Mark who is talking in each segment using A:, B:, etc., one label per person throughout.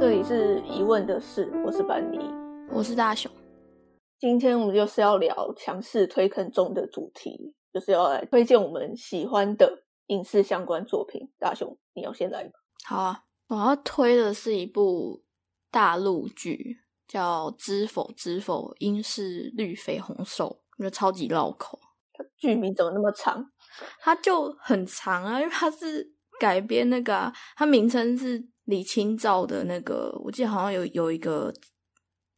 A: 这里是疑问的事，我是班尼，
B: 我是大雄。
A: 今天我们就是要聊强势推坑中的主题，就是要来推荐我们喜欢的影视相关作品。大雄，你要先来吗？
B: 好啊，我要推的是一部大陆剧，叫《知否知否，应是绿肥红瘦》，我觉得超级绕口。
A: 剧名怎么那么长？
B: 它就很长啊，因为它是改编那个，它名称是。李清照的那个，我记得好像有有一个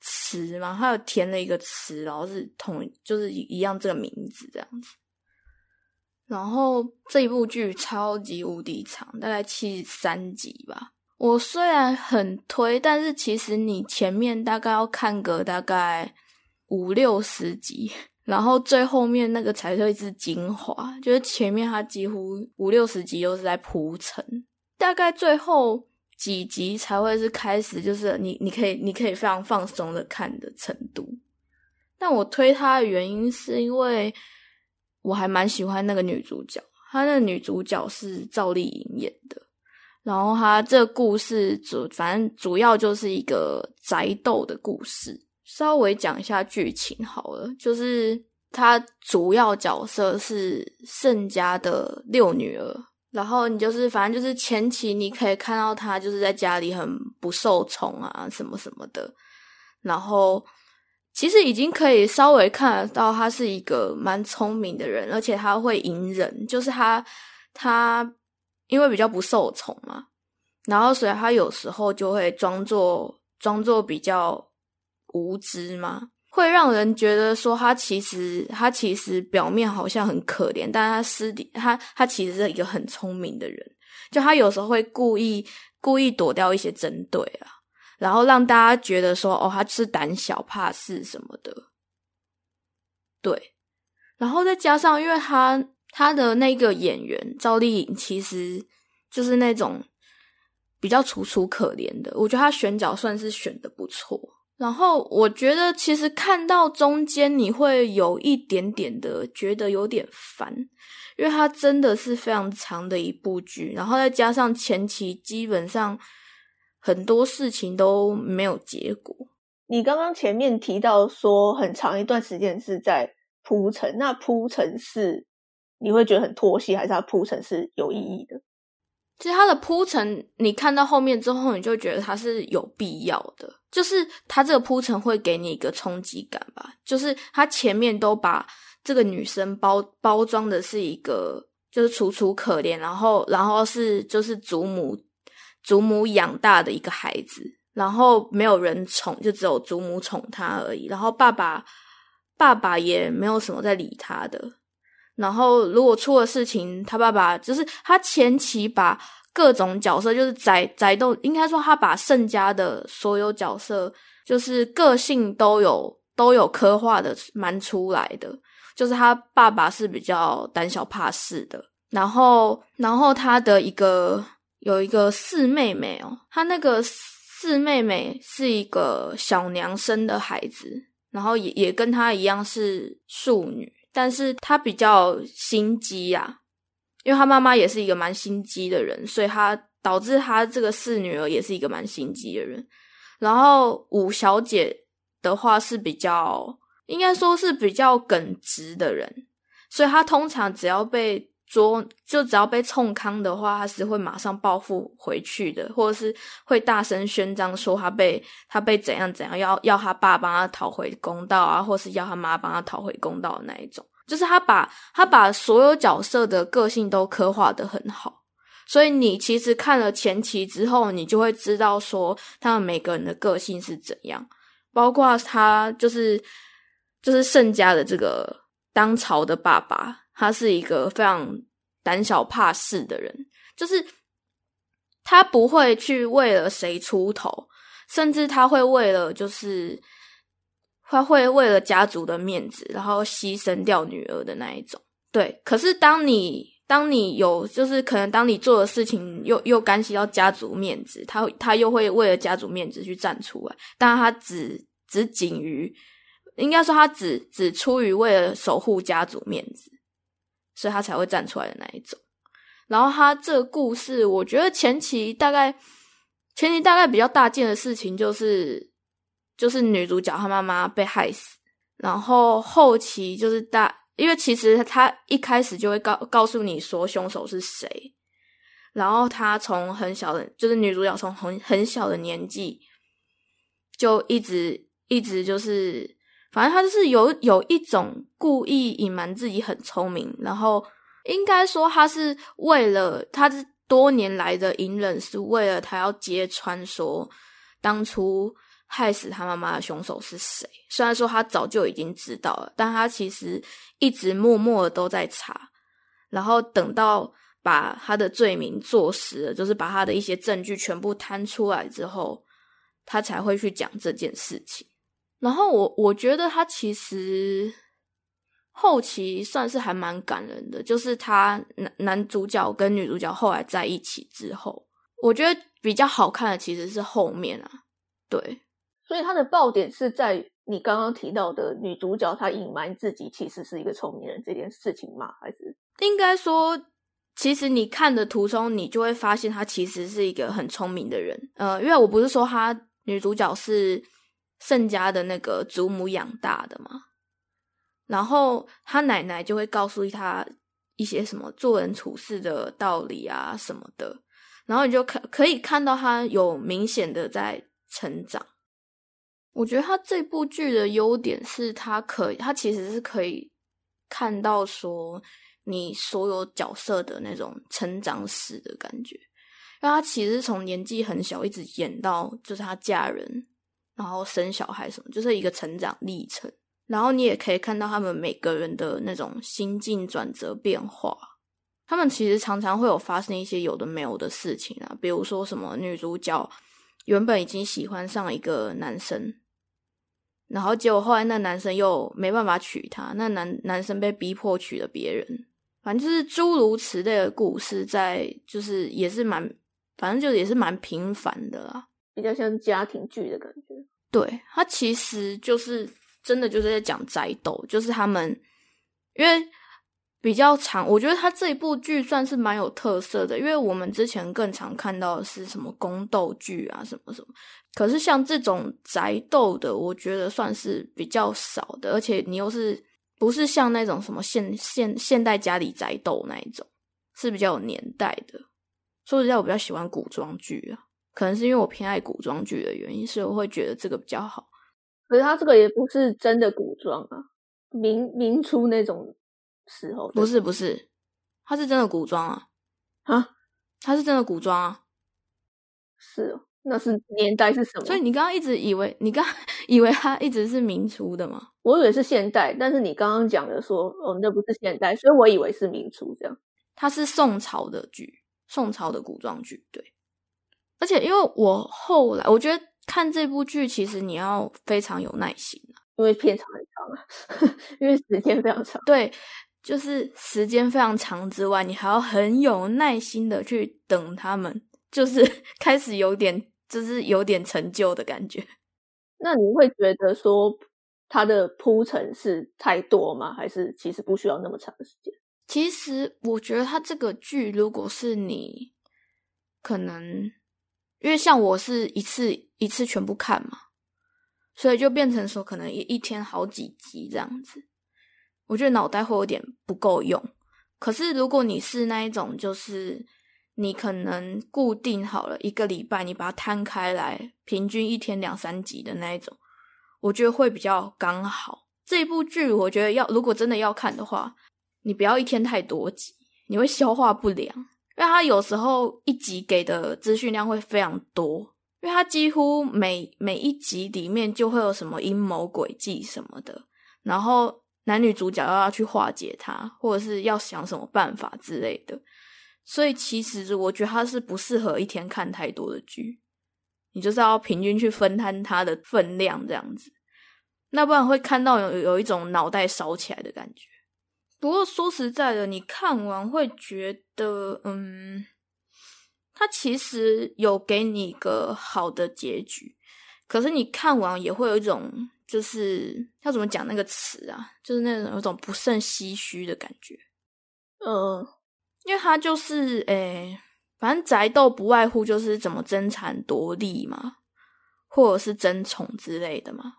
B: 词嘛，他有填了一个词，然后是同就是一样这个名字这样子。然后这一部剧超级无敌长，大概七十三集吧。我虽然很推，但是其实你前面大概要看个大概五六十集，然后最后面那个才会是精华，就是前面它几乎五六十集都是在铺陈，大概最后。几集才会是开始？就是你，你可以，你可以非常放松的看的程度。但我推它的原因是因为我还蛮喜欢那个女主角，她那女主角是赵丽颖演的。然后她这故事主，反正主要就是一个宅斗的故事。稍微讲一下剧情好了，就是她主要角色是盛家的六女儿。然后你就是，反正就是前期你可以看到他就是在家里很不受宠啊，什么什么的。然后其实已经可以稍微看得到他是一个蛮聪明的人，而且他会隐忍，就是他他因为比较不受宠嘛，然后所以他有时候就会装作装作比较无知嘛。会让人觉得说他其实他其实表面好像很可怜，但他私底他他其实是一个很聪明的人。就他有时候会故意故意躲掉一些针对啊，然后让大家觉得说哦他是胆小怕事什么的。对，然后再加上因为他他的那个演员赵丽颖其实就是那种比较楚楚可怜的，我觉得他选角算是选的不错。然后我觉得，其实看到中间你会有一点点的觉得有点烦，因为它真的是非常长的一部剧，然后再加上前期基本上很多事情都没有结果。
A: 你刚刚前面提到说很长一段时间是在铺陈，那铺陈是你会觉得很拖戏，还是它铺陈是有意义的？
B: 其实它的铺陈，你看到后面之后，你就觉得它是有必要的。就是它这个铺陈会给你一个冲击感吧。就是它前面都把这个女生包包装的是一个，就是楚楚可怜，然后然后是就是祖母祖母养大的一个孩子，然后没有人宠，就只有祖母宠他而已。然后爸爸爸爸也没有什么在理他的。然后，如果出了事情，他爸爸就是他前期把各种角色，就是宅宅斗，应该说他把盛家的所有角色，就是个性都有都有刻画的蛮出来的。就是他爸爸是比较胆小怕事的，然后，然后他的一个有一个四妹妹哦，他那个四妹妹是一个小娘生的孩子，然后也也跟他一样是庶女。但是他比较心机呀，因为他妈妈也是一个蛮心机的人，所以他导致他这个四女儿也是一个蛮心机的人。然后五小姐的话是比较，应该说是比较耿直的人，所以她通常只要被捉，就只要被冲康的话，他是会马上报复回去的，或者是会大声宣张说他被他被怎样怎样，要要他爸帮他讨回公道啊，或是要他妈帮他讨回公道的那一种。就是他把他把所有角色的个性都刻画的很好，所以你其实看了前期之后，你就会知道说他们每个人的个性是怎样，包括他就是就是盛家的这个当朝的爸爸。他是一个非常胆小怕事的人，就是他不会去为了谁出头，甚至他会为了就是他会为了家族的面子，然后牺牲掉女儿的那一种。对，可是当你当你有就是可能当你做的事情又又干系到家族面子，他他又会为了家族面子去站出来，但他只只仅于应该说他只只出于为了守护家族面子。所以他才会站出来的那一种。然后他这个故事，我觉得前期大概前期大概比较大件的事情就是就是女主角她妈妈被害死，然后后期就是大，因为其实他一开始就会告告诉你说凶手是谁，然后他从很小的，就是女主角从很很小的年纪就一直一直就是，反正他就是有有一种故意隐瞒自己很聪明，然后应该说他是为了他是多年来的隐忍，是为了他要揭穿说当初害死他妈妈的凶手是谁。虽然说他早就已经知道了，但他其实一直默默的都在查，然后等到把他的罪名坐实了，就是把他的一些证据全部摊出来之后，他才会去讲这件事情。然后我我觉得他其实后期算是还蛮感人的，就是他男男主角跟女主角后来在一起之后，我觉得比较好看的其实是后面啊，对，
A: 所以他的爆点是在你刚刚提到的女主角她隐瞒自己其实是一个聪明人这件事情吗？还是
B: 应该说，其实你看的途中，你就会发现她其实是一个很聪明的人。呃，因为我不是说她女主角是盛家的那个祖母养大的嘛，然后他奶奶就会告诉他一些什么做人处事的道理啊什么的，然后你就可可以看到他有明显的在成长。我觉得他这部剧的优点是，他可，他其实是可以看到说你所有角色的那种成长史的感觉，因为他其实从年纪很小一直演到就是他嫁人，然后生小孩什么，就是一个成长历程。然后你也可以看到他们每个人的那种心境转折变化。他们其实常常会有发生一些有的没有的事情啊，比如说什么女主角原本已经喜欢上一个男生。然后结果后来那男生又没办法娶她，那男男生被逼迫娶了别人，反正就是诸如此类的故事，在就是也是蛮，反正就也是蛮平凡的啦。
A: 比较像家庭剧的感觉？
B: 对，他其实就是真的就是在讲宅斗，就是他们因为比较长，我觉得他这一部剧算是蛮有特色的，因为我们之前更常看到的是什么宫斗剧啊，什么什么。可是像这种宅斗的，我觉得算是比较少的，而且你又是不是像那种什么现现现代家里宅斗那一种，是比较有年代的。说实在，我比较喜欢古装剧啊，可能是因为我偏爱古装剧的原因，所以我会觉得这个比较好。
A: 可是它这个也不是真的古装啊，明明初那种时候
B: 不是不是，它是真的古装啊
A: 啊，
B: 它是真的古装啊。
A: 是哦，那是年代是什么？
B: 所以你刚刚一直以为你刚 以为它一直是明初的吗？
A: 我以为是现代，但是你刚刚讲的说哦，那不是现代，所以我以为是明初这样。
B: 它是宋朝的剧，宋朝的古装剧，对。而且因为我后来我觉得看这部剧，其实你要非常有耐心啊，
A: 因为片长很长啊，因为时间非常长。
B: 对，就是时间非常长之外，你还要很有耐心的去等他们，就是 开始有点，就是有点成就的感觉。
A: 那你会觉得说它的铺陈是太多吗？还是其实不需要那么长的时间？
B: 其实我觉得它这个剧，如果是你可能，因为像我是一次一次全部看嘛，所以就变成说可能一一天好几集这样子，我觉得脑袋会有点不够用。可是如果你是那一种，就是你可能固定好了一个礼拜，你把它摊开来，平均一天两三集的那一种，我觉得会比较刚好。这部剧，我觉得要如果真的要看的话，你不要一天太多集，你会消化不良。因为它有时候一集给的资讯量会非常多，因为它几乎每每一集里面就会有什么阴谋诡计什么的，然后男女主角要要去化解它，或者是要想什么办法之类的。所以其实我觉得它是不适合一天看太多的剧，你就是要平均去分摊它的分量这样子，那不然会看到有有一种脑袋烧起来的感觉。不过说实在的，你看完会觉得，嗯，它其实有给你一个好的结局，可是你看完也会有一种，就是要怎么讲那个词啊，就是那种有种不胜唏嘘的感觉。
A: 嗯，
B: 因为它就是，诶、反正宅斗不外乎就是怎么争产夺利嘛，或者是争宠之类的嘛。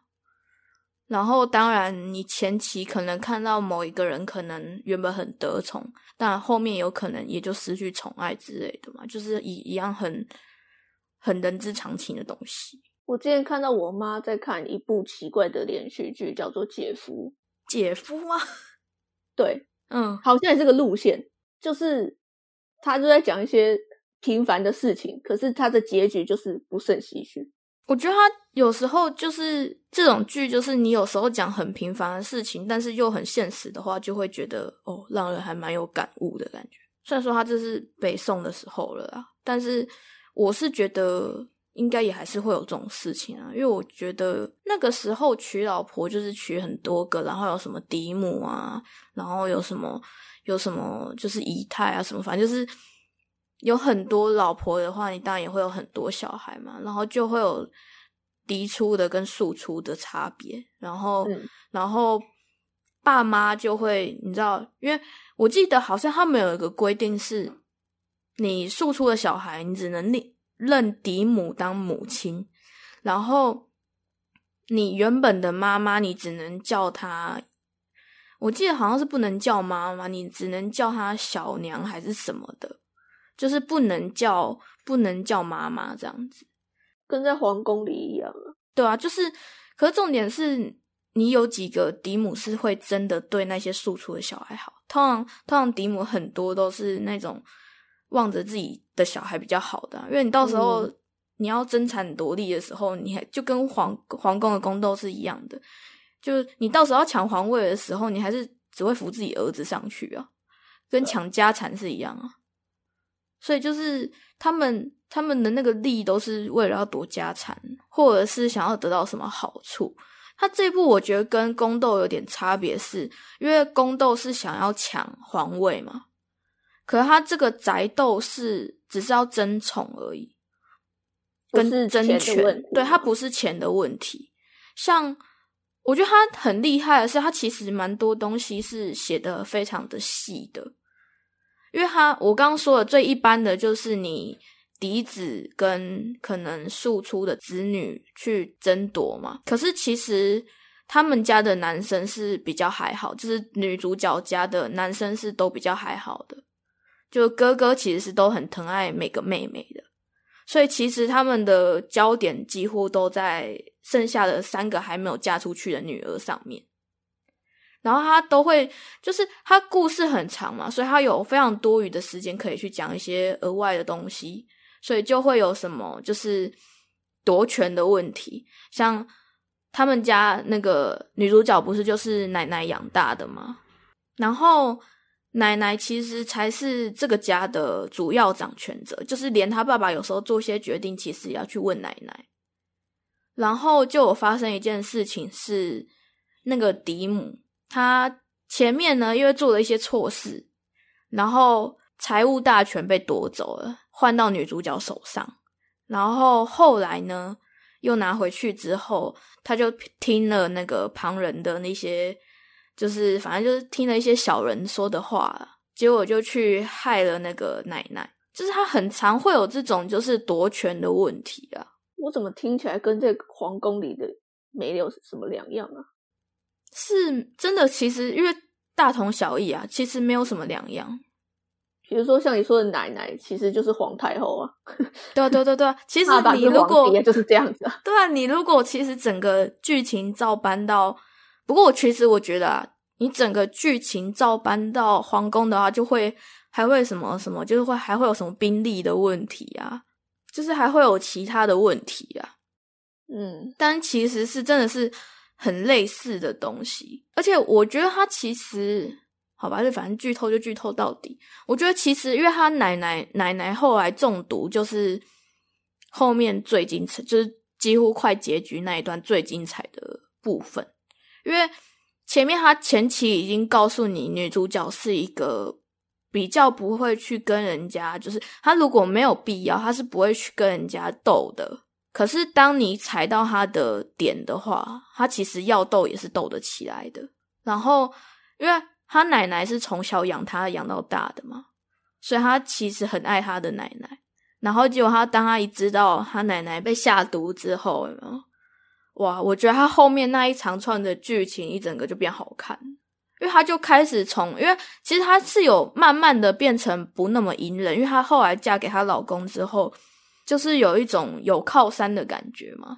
B: 然后当然，你前期可能看到某一个人可能原本很得宠，但后面有可能也就失去宠爱之类的嘛，就是一一样很很人之常情的东西。
A: 我之前看到我妈在看一部奇怪的连续剧，叫做《姐夫》。
B: 姐夫吗？
A: 对，
B: 嗯，
A: 好像也是个路线，就是他就在讲一些平凡的事情，可是他的结局就是不胜唏嘘。
B: 我觉得他有时候就是这种剧，就是你有时候讲很平凡的事情，但是又很现实的话，就会觉得哦，让人还蛮有感悟的感觉。虽然说他这是北宋的时候了啊，但是我是觉得应该也还是会有这种事情啊，因为我觉得那个时候娶老婆就是娶很多个，然后有什么嫡母啊，然后有什么有什么就是姨太啊什么，反正就是。有很多老婆的话，你当然也会有很多小孩嘛，然后就会有嫡出的跟庶出的差别，然后，然后爸妈就会，你知道，因为我记得好像他们有一个规定是，你庶出的小孩，你只能认认嫡母当母亲，然后你原本的妈妈，你只能叫她，我记得好像是不能叫妈妈，你只能叫她小娘还是什么的。就是不能叫不能叫妈妈这样子，
A: 跟在皇宫里一样啊。
B: 对啊，就是，可是重点是你有几个嫡母是会真的对那些庶出的小孩好。通常通常嫡母很多都是那种望着自己的小孩比较好的，因为你到时候你要争产夺利的时候，你还就跟皇皇宫的宫斗是一样的，就你到时候要抢皇位的时候，你还是只会扶自己儿子上去啊，跟抢家产是一样啊。所以就是他们他们的那个利都是为了要夺家产，或者是想要得到什么好处。他这部我觉得跟宫斗有点差别，是因为宫斗是想要抢皇位嘛，可是他这个宅斗是只是要争宠而已，跟争权。对他不是钱的问题。像我觉得他很厉害的是，他其实蛮多东西是写的非常的细的。因为他我刚刚说的最一般的就是你嫡子跟可能庶出的子女去争夺嘛，可是其实他们家的男生是比较还好，就是女主角家的男生是都比较还好的，就哥哥其实是都很疼爱每个妹妹的，所以其实他们的焦点几乎都在剩下的三个还没有嫁出去的女儿上面。然后他都会，就是他故事很长嘛，所以他有非常多余的时间可以去讲一些额外的东西，所以就会有什么就是夺权的问题，像他们家那个女主角不是就是奶奶养大的吗？然后奶奶其实才是这个家的主要掌权者，就是连他爸爸有时候做些决定，其实也要去问奶奶。然后就有发生一件事情是那个嫡母。他前面呢，因为做了一些错事，然后财务大权被夺走了，换到女主角手上。然后后来呢，又拿回去之后，他就听了那个旁人的那些，就是反正就是听了一些小人说的话，结果就去害了那个奶奶。就是他很常会有这种就是夺权的问题啊。
A: 我怎么听起来跟这皇宫里的没有什么两样啊？
B: 是真的，其实因为大同小异啊，其实没有什么两样。
A: 比如说像你说的奶奶，其实就是皇太后啊。
B: 对对对对，其实你如果
A: 就是这样子。
B: 对啊，你如果其实整个剧情照搬到，不过我其实我觉得啊，你整个剧情照搬到皇宫的话，就会还会什么什么，就是会还会有什么兵力的问题啊，就是还会有其他的问题啊。
A: 嗯，
B: 但其实是真的是。很类似的东西，而且我觉得他其实好吧，就反正剧透就剧透到底。我觉得其实，因为他奶奶奶奶后来中毒，就是后面最精彩，就是几乎快结局那一段最精彩的部分。因为前面他前期已经告诉你，女主角是一个比较不会去跟人家，就是他如果没有必要，他是不会去跟人家斗的。可是，当你踩到他的点的话，他其实要斗也是斗得起来的。然后，因为他奶奶是从小养他养到大的嘛，所以他其实很爱他的奶奶。然后结果他当他一知道他奶奶被下毒之后，哇，我觉得他后面那一长串的剧情一整个就变好看，因为他就开始从，因为其实他是有慢慢的变成不那么隐忍，因为他后来嫁给她老公之后，就是有一种有靠山的感觉嘛，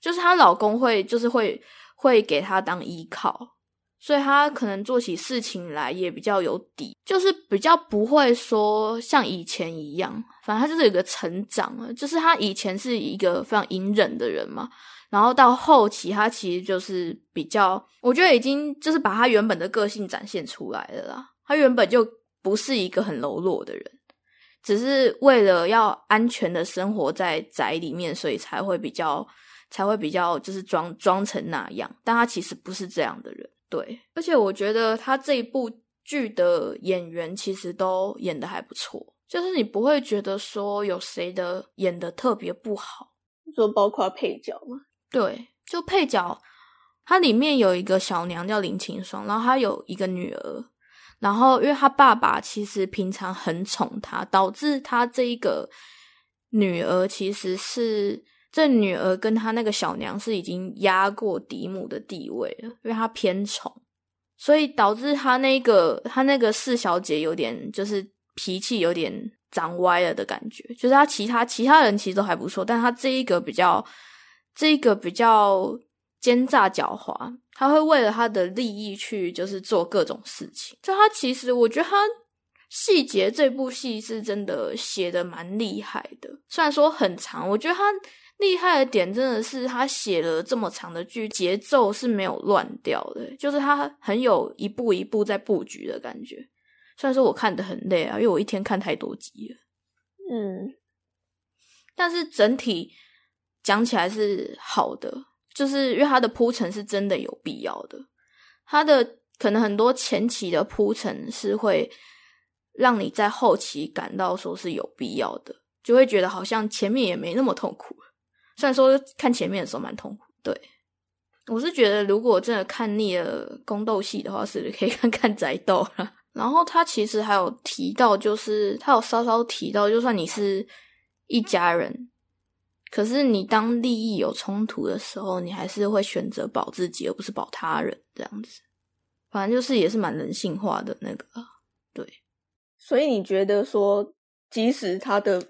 B: 就是她老公会就是会会给她当依靠。所以他可能做起事情来也比较有底，就是比较不会说像以前一样，反正他就是有个成长了。就是他以前是一个非常隐忍的人嘛，然后到后期他其实就是比较，我觉得已经就是把他原本的个性展现出来了啦。他原本就不是一个很柔弱的人，只是为了要安全的生活在宅里面，所以才会比较才会比较就是装装成那样，但他其实不是这样的人。对，而且我觉得他这一部剧的演员其实都演的还不错，就是你不会觉得说有谁的演的特别不好，
A: 说包括配角吗？
B: 对，就配角，它里面有一个小娘叫林清霜，然后她有一个女儿，然后因为他爸爸其实平常很宠他，导致他这一个女儿其实是。这女儿跟她那个小娘是已经压过嫡母的地位了，因为她偏宠，所以导致她那个她那个四小姐有点就是脾气有点长歪了的感觉。就是她其他其他人其实都还不错，但她这一个比较这一个比较奸诈狡猾，他会为了他的利益去就是做各种事情。就他其实我觉得他细节这部戏是真的写的蛮厉害的，虽然说很长，我觉得他。厉害的点真的是他写了这么长的剧，节奏是没有乱掉的，就是他很有一步一步在布局的感觉。虽然说我看的很累啊，因为我一天看太多集了，
A: 嗯，
B: 但是整体讲起来是好的，就是因为它的铺陈是真的有必要的。它的可能很多前期的铺陈是会让你在后期感到说是有必要的，就会觉得好像前面也没那么痛苦。虽然说看前面的时候蛮痛苦，对我是觉得如果真的看腻了宫斗戏的话，是可以 看看宅斗了。然后他其实还有提到，就是他有稍稍提到，就算你是一家人，可是你当利益有冲突的时候，你还是会选择保自己，而不是保他人这样子。反正就是也是蛮人性化的那个，对。
A: 所以你觉得说，即使它的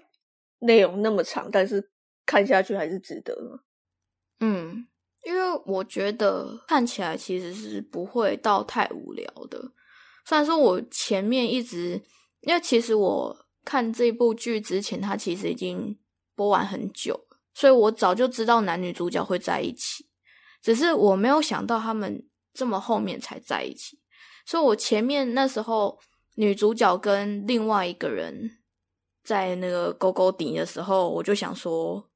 A: 内容那么长，但是。看下去还是值得吗？
B: 嗯，因为我觉得看起来其实是不会到太无聊的。虽然说我前面一直，因为其实我看这部剧之前，它其实已经播完很久所以我早就知道男女主角会在一起，只是我没有想到他们这么后面才在一起。所以我前面那时候女主角跟另外一个人在那个勾勾顶的时候，我就想说。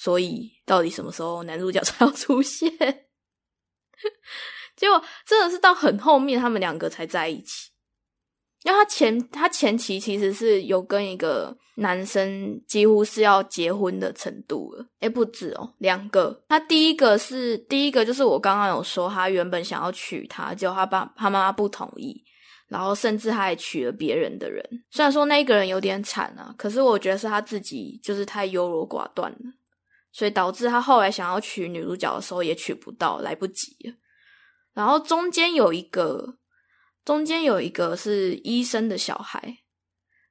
B: 所以，到底什么时候男主角才要出现？结果真的是到很后面，他们两个才在一起。因为他前他前期其实是有跟一个男生几乎是要结婚的程度了，哎，不止哦，两个。他第一个是第一个，就是我刚刚有说，他原本想要娶她，结果他爸他妈妈不同意，然后甚至他还娶了别人的人。虽然说那个人有点惨啊，可是我觉得是他自己就是太优柔寡断了。所以导致他后来想要娶女主角的时候也娶不到，来不及了。然后中间有一个，中间有一个是医生的小孩，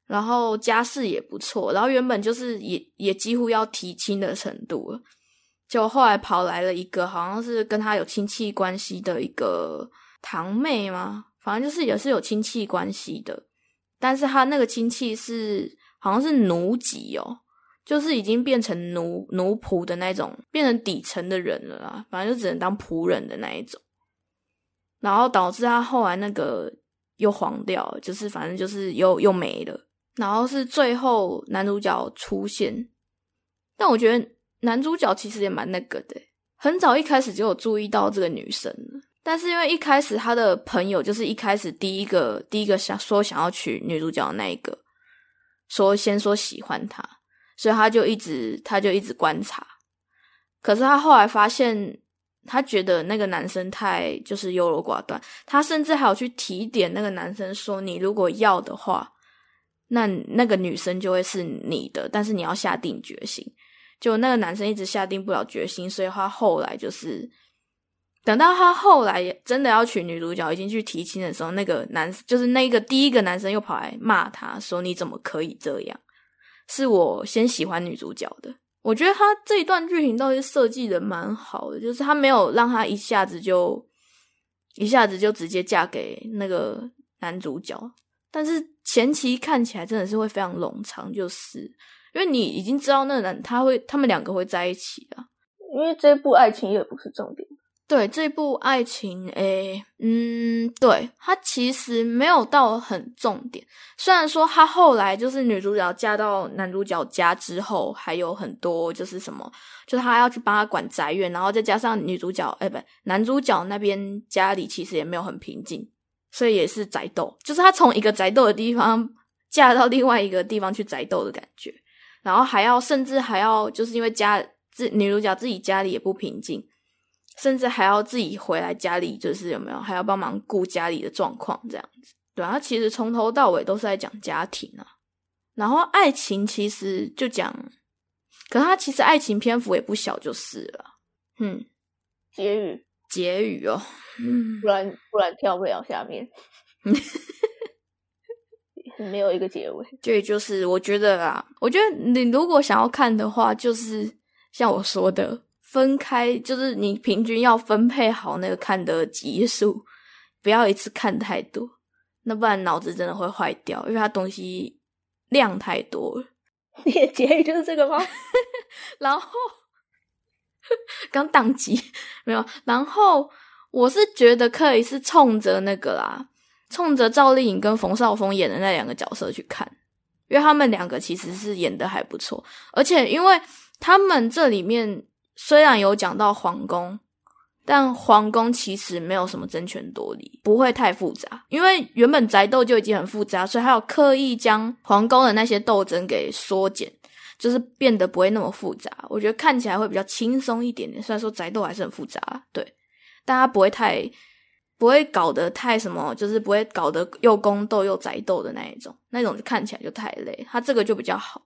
B: 然后家世也不错，然后原本就是也也几乎要提亲的程度了，就后来跑来了一个好像是跟他有亲戚关系的一个堂妹吗？反正就是也是有亲戚关系的，但是他那个亲戚是好像是奴籍哦。就是已经变成奴奴仆的那种，变成底层的人了啦。反正就只能当仆人的那一种，然后导致他后来那个又黄掉，就是反正就是又又没了。然后是最后男主角出现，但我觉得男主角其实也蛮那个的，很早一开始就有注意到这个女生了。但是因为一开始他的朋友就是一开始第一个第一个想说想要娶女主角的那一个，说先说喜欢她。所以他就一直，他就一直观察，可是他后来发现，他觉得那个男生太就是优柔寡断，他甚至还有去提点那个男生说：“你如果要的话，那那个女生就会是你的，但是你要下定决心。就那个男生一直下定不了决心，所以他后来就是等到他后来真的要娶女主角，已经去提亲的时候，那个男就是那个第一个男生又跑来骂他说：“你怎么可以这样？是我先喜欢女主角的。”我觉得他这一段剧情倒是设计的蛮好的，就是他没有让他一下子就一下子就直接嫁给那个男主角，但是前期看起来真的是会非常冗长，就是因为你已经知道那个男他会他们两个会在一起啊，
A: 因为这部爱情也不是重点。
B: 对这部爱情，诶，嗯，对，它其实没有到很重点。虽然说他后来就是女主角嫁到男主角家之后，还有很多就是什么，就他要去帮他管宅院，然后再加上女主角，哎，不，男主角那边家里其实也没有很平静，所以也是宅斗。就是他从一个宅斗的地方嫁到另外一个地方去宅斗的感觉，然后还要甚至还要就是因为家自女主角自己家里也不平静。甚至还要自己回来家里，就是有没有还要帮忙顾家里的状况这样子，对啊，其实从头到尾都是在讲家庭啊，然后爱情其实就讲，可他其实爱情篇幅也不小，就是了。嗯，
A: 结语，
B: 结语哦，嗯，
A: 不然不然跳不了下面，没有一个结尾。
B: 对，就是我觉得啊，我觉得你如果想要看的话，就是像我说的。分开就是你平均要分配好那个看的集数，不要一次看太多，那不然脑子真的会坏掉，因为它东西量太多了。
A: 你的结语就是这个吗？
B: 然后刚宕机没有，然后我是觉得可以是冲着那个啦，冲着赵丽颖跟冯绍峰演的那两个角色去看，因为他们两个其实是演的还不错，而且因为他们这里面。虽然有讲到皇宫，但皇宫其实没有什么争权夺利，不会太复杂。因为原本宅斗就已经很复杂，所以还有刻意将皇宫的那些斗争给缩减，就是变得不会那么复杂。我觉得看起来会比较轻松一点点。虽然说宅斗还是很复杂，对，大家不会太不会搞得太什么，就是不会搞得又宫斗又宅斗的那一种，那种看起来就太累。它这个就比较好，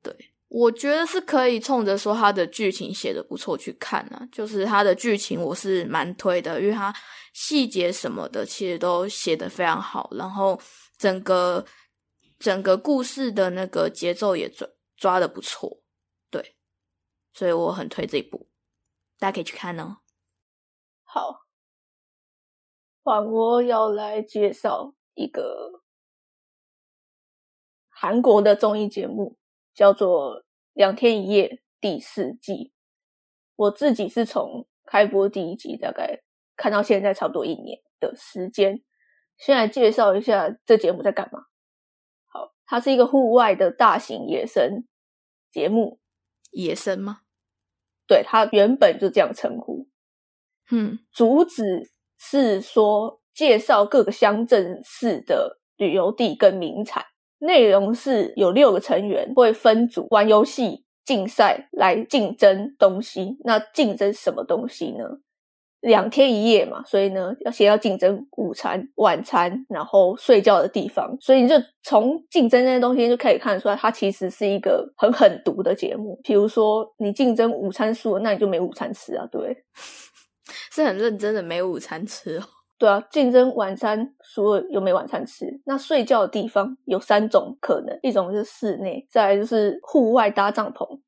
B: 对。我觉得是可以冲着说他的剧情写的不错去看啊，就是他的剧情我是蛮推的，因为他细节什么的其实都写的非常好，然后整个整个故事的那个节奏也抓抓的不错，对，所以我很推这一部，大家可以去看哦。
A: 好，换我要来介绍一个韩国的综艺节目。叫做《两天一夜》第四季，我自己是从开播第一集大概看到现在差不多一年的时间。先来介绍一下这节目在干嘛。好，它是一个户外的大型野生节目。
B: 野生吗？
A: 对，它原本就这样称呼。
B: 嗯，
A: 主旨是说介绍各个乡镇市的旅游地跟名产。内容是有六个成员会分组玩游戏竞赛来竞争东西。那竞争什么东西呢？两天一夜嘛，所以呢要先要竞争午餐、晚餐，然后睡觉的地方。所以你就从竞争那些东西就可以看出来，它其实是一个很狠毒的节目。比如说你竞争午餐输了，那你就没午餐吃啊，对，
B: 是很认真的没午餐吃哦。
A: 对啊，竞争晚餐输了又没晚餐吃。那睡觉的地方有三种可能，一种是室内，再来就是户外搭帐篷。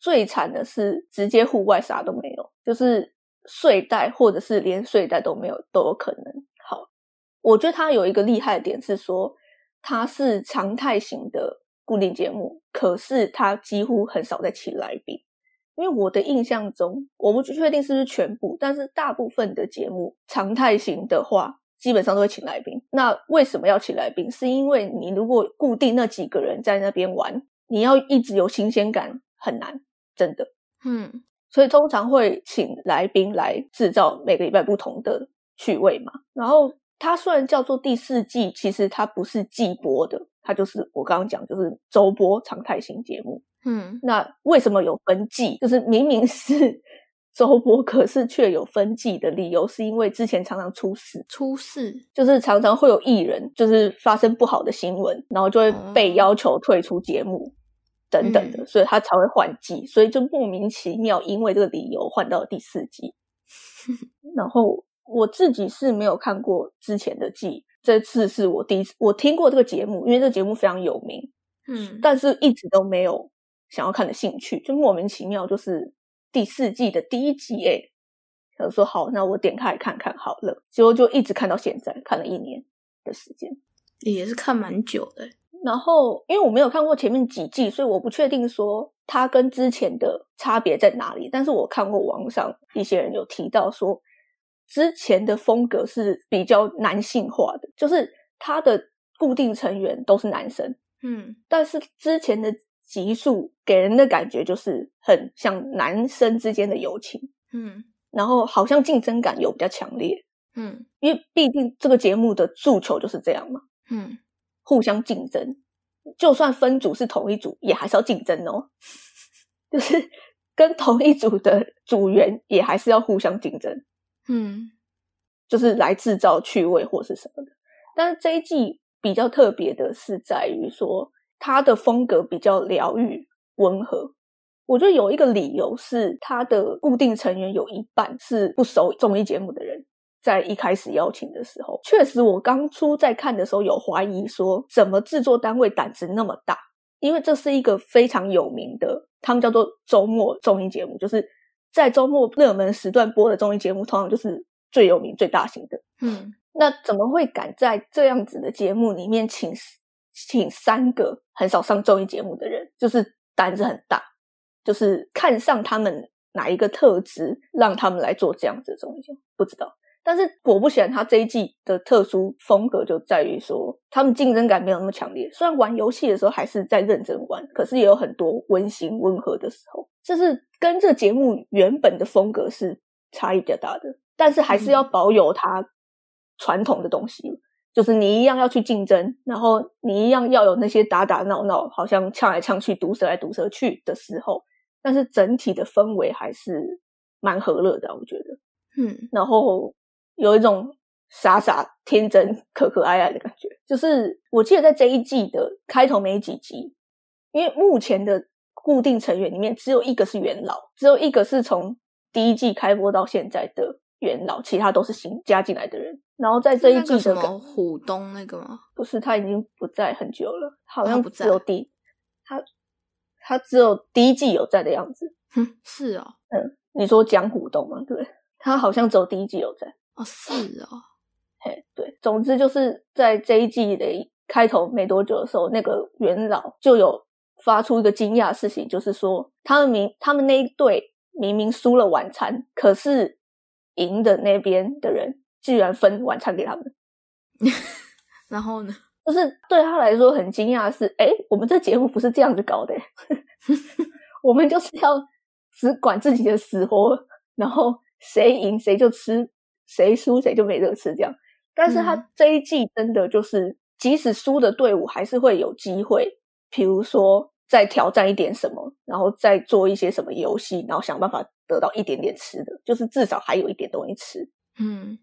A: 最惨的是直接户外啥都没有，就是睡袋或者是连睡袋都没有都有可能。好，我觉得它有一个厉害的点是说，它是常态型的固定节目，可是它几乎很少在请来宾。因为我的印象中，我不确定是不是全部，但是大部分的节目常态型的话，基本上都会请来宾。那为什么要请来宾？是因为你如果固定那几个人在那边玩，你要一直有新鲜感很难，真的。
B: 嗯，
A: 所以通常会请来宾来制造每个礼拜不同的趣味嘛。然后它虽然叫做第四季，其实它不是季播的，它就是我刚刚讲，就是周播常态型节目。
B: 嗯，
A: 那为什么有分季？就是明明是周播，可是却有分季的理由，是因为之前常常出事，
B: 出事。
A: 就是常常会有艺人就是发生不好的新闻，然后就会被要求退出节目等等的，所以他才会换季，所以就莫名其妙因为这个理由换到了第四季。然后我自己是没有看过之前的季，这次是我第一次我听过这个节目，因为这个节目非常有名，
B: 嗯，
A: 但是一直都没有想要看的兴趣，就莫名其妙就是第四季的第一集，哎，想说好，那我点开看看好了，结果就一直看到现在，看了一年的时间，
B: 也是看蛮久的。
A: 然后因为我没有看过前面几季，所以我不确定说它跟之前的差别在哪里。但是我看过网上一些人有提到说，之前的风格是比较男性化的，就是他的固定成员都是男生，
B: 嗯
A: 但是之前的集数给人的感觉就是很像男生之间的友情，
B: 嗯。
A: 然后好像竞争感有比较强烈，
B: 嗯。
A: 因为毕竟这个节目的诉求就是这样嘛，
B: 嗯，
A: 互相竞争，就算分组是同一组，也还是要竞争哦，就是跟同一组的组员也还是要互相竞争，
B: 嗯。
A: 就是来制造趣味或是什么的。但是这一季比较特别的是在于说，它的风格比较疗愈温和。我觉得有一个理由是，他的固定成员有一半是不熟综艺节目的人。在一开始邀请的时候，确实我当初在看的时候有怀疑说，怎么制作单位胆子那么大？因为这是一个非常有名的，他们叫做周末综艺节目，就是在周末热门时段播的综艺节目，通常就是最有名、最大型的。
B: 嗯
A: 那怎么会敢在这样子的节目里面请请三个很少上综艺节目的人，就是胆子很大，就是看上他们哪一个特质，让他们来做这样子的综艺节目？不知道。但是果不其然，他这一季的特殊风格就在于说，他们竞争感没有那么强烈。虽然玩游戏的时候还是在认真玩，可是也有很多温馨温和的时候，就是跟这节目原本的风格是差异比较大的。但是还是要保有它传统的东西，就是你一样要去竞争，然后你一样要有那些打打闹闹，好像呛来呛去、毒舌来毒舌去的时候，但是整体的氛围还是蛮和乐的，我觉得。
B: 嗯
A: 然后有一种傻傻天真、可可爱爱的感觉。就是我记得在这一季的开头没几集，因为目前的固定成员里面只有一个是元老，只有一个是从第一季开播到现在的元老，其他都是新加进来的人。然后在这一季的
B: 什么虎东那个吗？
A: 不是他已经不在很久了，好像
B: 不在
A: 只有第他他只有第一季有在的样子。
B: 哼，是哦，嗯
A: 你说讲虎东吗？对，他好像只有第一季有在。
B: 哦是哦，
A: 嘿，对，总之就是在这一季的开头没多久的时候，那个元老就有发出一个惊讶的事情，就是说他们明他们那一队明明输了晚餐，可是赢的那边的人居然分晚餐给他们，
B: 然后呢？
A: 就是对他来说很惊讶的是，哎，我们这节目不是这样子搞的，我们就是要只管自己的死活，然后谁赢谁就吃，谁输谁就没得吃这样。但是他
B: 嗯
A: 这一季真的就是，即使输的队伍还是会有机会，比如说再挑战一点什么，然后再做一些什么游戏，然后想办法得到一点点吃的，就是至少还有一点东西吃。
B: 嗯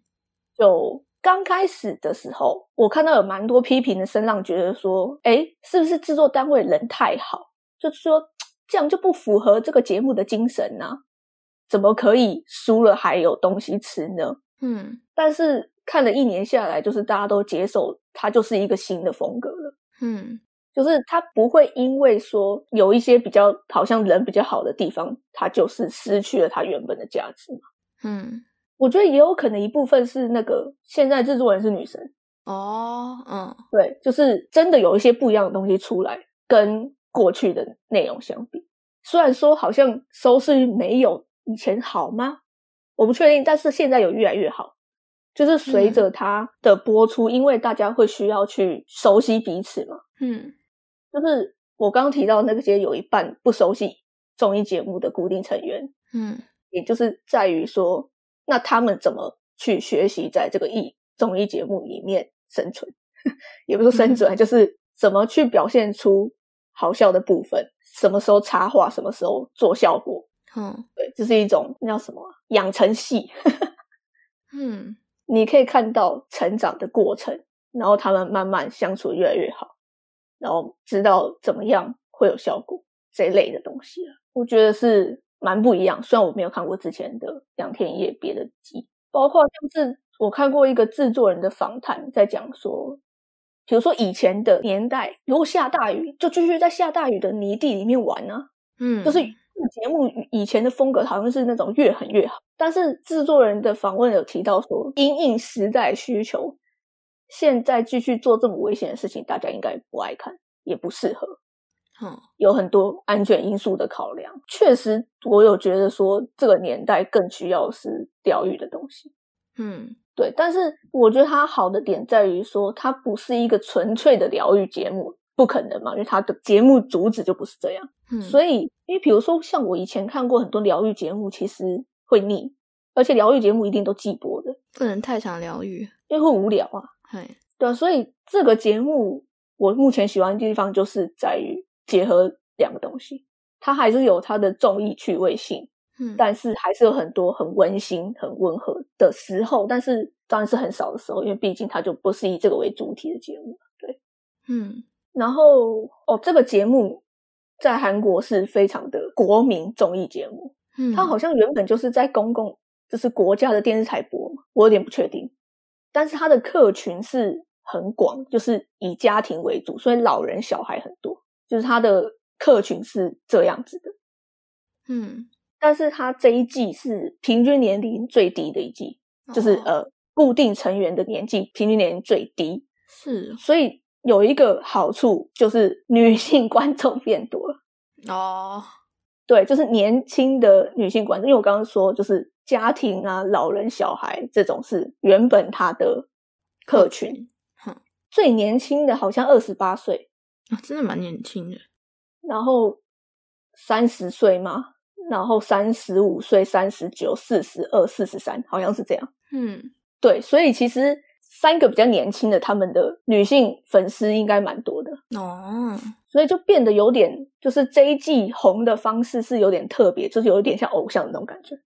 A: 就刚开始的时候，我看到有蛮多批评的声浪，觉得说，哎，是不是制作单位人太好？就是说这样就不符合这个节目的精神呢、怎么可以输了还有东西吃呢？
B: 嗯
A: 但是看了一年下来，就是大家都接受它就是一个新的风格了。
B: 嗯
A: 就是他不会因为说有一些比较好像人比较好的地方，他就是失去了他原本的价值嘛。
B: 嗯，
A: 我觉得也有可能一部分是那个现在制作人是女生，
B: 哦，嗯
A: 对，就是真的有一些不一样的东西出来，跟过去的内容相比。虽然说好像收视率没有以前好吗？我不确定，但是现在有越来越好。就是随着它的播出，因为大家会需要去熟悉彼此嘛。
B: 嗯
A: 就是我刚刚提到那些有一半不熟悉综艺节目的固定成员，
B: 嗯。
A: 也就是在于说，那他们怎么去学习在这个艺综艺节目里面生存，也不是生存，就是怎么去表现出好笑的部分，什么时候插话，什么时候做效果，
B: 嗯
A: 对，这是一种那叫什么啊养成系，
B: 嗯。
A: 你可以看到成长的过程，然后他们慢慢相处越来越好，然后知道怎么样会有效果这一类的东西啊，我觉得是蛮不一样。虽然我没有看过之前的两天一夜别的集，包括像是我看过一个制作人的访谈，在讲说，比如说以前的年代，如果下大雨，就继续在下大雨的泥地里面玩啊，
B: 嗯，
A: 就是节目以前的风格好像是那种越狠越好，但是制作人的访问有提到说，因应时代需求，现在继续做这么危险的事情，大家应该不爱看，也不适合，
B: 嗯
A: 有很多安全因素的考量。确实，我有觉得说这个年代更需要是疗愈的东西。
B: 嗯
A: 对，但是我觉得它好的点在于说，它不是一个纯粹的疗愈节目，不可能嘛，因为它的节目主旨就不是这样。
B: 嗯，
A: 所以，因为比如说，像我以前看过很多疗愈节目，其实会腻，而且疗愈节目一定都季播的，
B: 不能太常疗愈，
A: 因为会无聊啊。
B: 嘿，
A: 对啊，所以这个节目我目前喜欢的地方就是在于结合两个东西，它还是有它的综艺趣味性，
B: 嗯，
A: 但是还是有很多很温馨、很温和的时候，但是当然是很少的时候，因为毕竟它就不是以这个为主体的节目。对，
B: 嗯
A: 然后哦，这个节目在韩国是非常的国民综艺节目，
B: 嗯，
A: 它好像原本就是在公共，就是国家的电视台播嘛，我有点不确定。但是它的客群是很广，就是以家庭为主，所以老人小孩很多，就是它的客群是这样子的。
B: 嗯，
A: 但是它这一季是平均年龄最低的一季，就是
B: 哦
A: 呃固定成员的年纪平均年龄最低，
B: 是
A: 所以有一个好处就是女性观众变多了。
B: 哦，
A: 对，就是年轻的女性观众，因为我刚刚说，就是家庭啊、老人、小孩这种是原本他的客群，
B: 哼，
A: 最年轻的好像二十八岁，
B: 啊，真的蛮年轻的，
A: 然后三十岁嘛，然后三十五岁、三十九、四十二、四十三，好像是这样。
B: 嗯。
A: 对，所以其实三个比较年轻的，他们的女性粉丝应该蛮多的，
B: 哦，
A: 所以就变得有点，就是这一季红的方式是有点特别，就是有一点像偶像的那种感觉。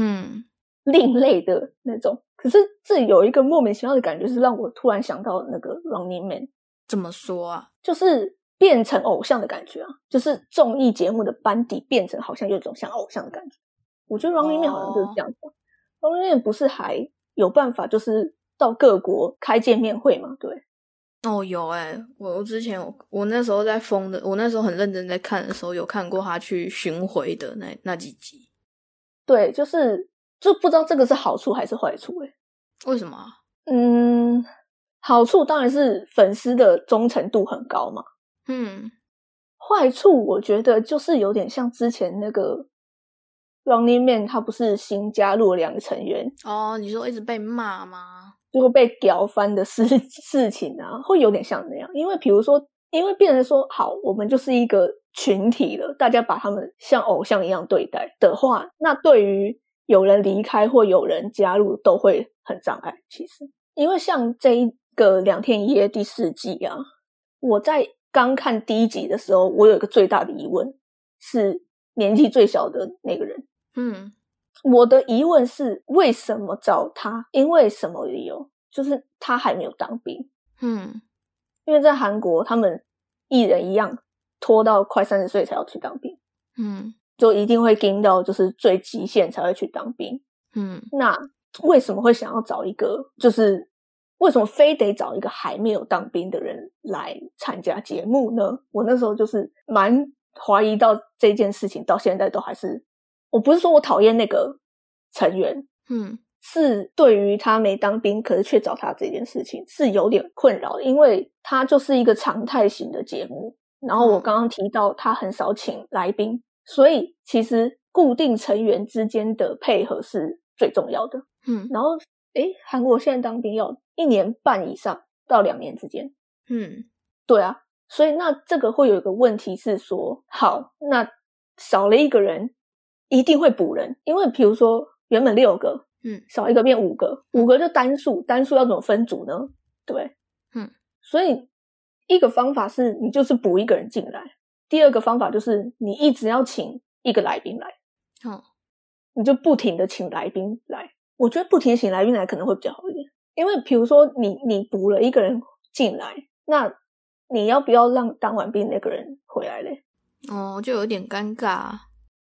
B: 嗯
A: 另类的那种。可是这有一个莫名其妙的感觉，是让我突然想到那个 Running Man，
B: 怎么说啊？
A: 就是变成偶像的感觉啊，就是综艺节目的班底变成好像有一种像偶像的感觉。我觉得 Running Man 好像就是这样子、Running Man 不是还有办法，就是到各国开见面会吗？对，
B: 哦，有哎、我我之前我我那时候在疯的，我那时候很认真在看的时候，有看过他去巡回的那那几集。
A: 对，就是就不知道这个是好处还是坏处、欸。
B: 为什么啊？
A: 嗯，好处当然是粉丝的忠诚度很高嘛。
B: 嗯
A: 坏处我觉得就是有点像之前那个 Running Man，他不是新加入了两个成员，
B: 哦，你说一直被骂吗？
A: 就会被屌翻的事 事情啊，会有点像那样。因为比如说，因为变成说好，我们就是一个群体了，大家把他们像偶像一样对待的话，那对于有人离开或有人加入都会很障碍。其实，因为像这一个两天一夜第四季啊，我在刚看第一集的时候，我有一个最大的疑问是年纪最小的那个人。
B: 嗯
A: 我的疑问是，为什么找他？因为什么理由？就是他还没有当兵，
B: 嗯
A: 因为在韩国，他们艺人一样拖到快三十岁才要去当兵，
B: 嗯
A: 就一定会盯到就是最极限才会去当兵。
B: 嗯
A: 那为什么会想要找一个？就是为什么非得找一个还没有当兵的人来参加节目呢？我那时候就是蛮怀疑到这件事情，到现在都还是，我不是说我讨厌那个成员，
B: 嗯
A: 是对于他没当兵，可是却找他这件事情是有点困扰的，因为他就是一个常态型的节目。然后我刚刚提到他很少请来宾，所以其实固定成员之间的配合是最重要的。
B: 嗯
A: 然后，诶，韩国现在当兵要一年半以上到两年之间。
B: 嗯
A: 对啊，所以那这个会有一个问题是说，好，那少了一个人，一定会补人，因为比如说原本六个，
B: 嗯，
A: 少一个变五个，五个就单数，单数要怎么分组呢？对
B: 嗯，
A: 所以一个方法是你就是补一个人进来，第二个方法就是你一直要请一个来宾来，
B: 哦，
A: 你就不停的请来宾来。我觉得不停地请来宾来可能会比较好一点，因为比如说你你补了一个人进来，那你要不要让当完兵那个人回来嘞？
B: 哦，就有点尴尬。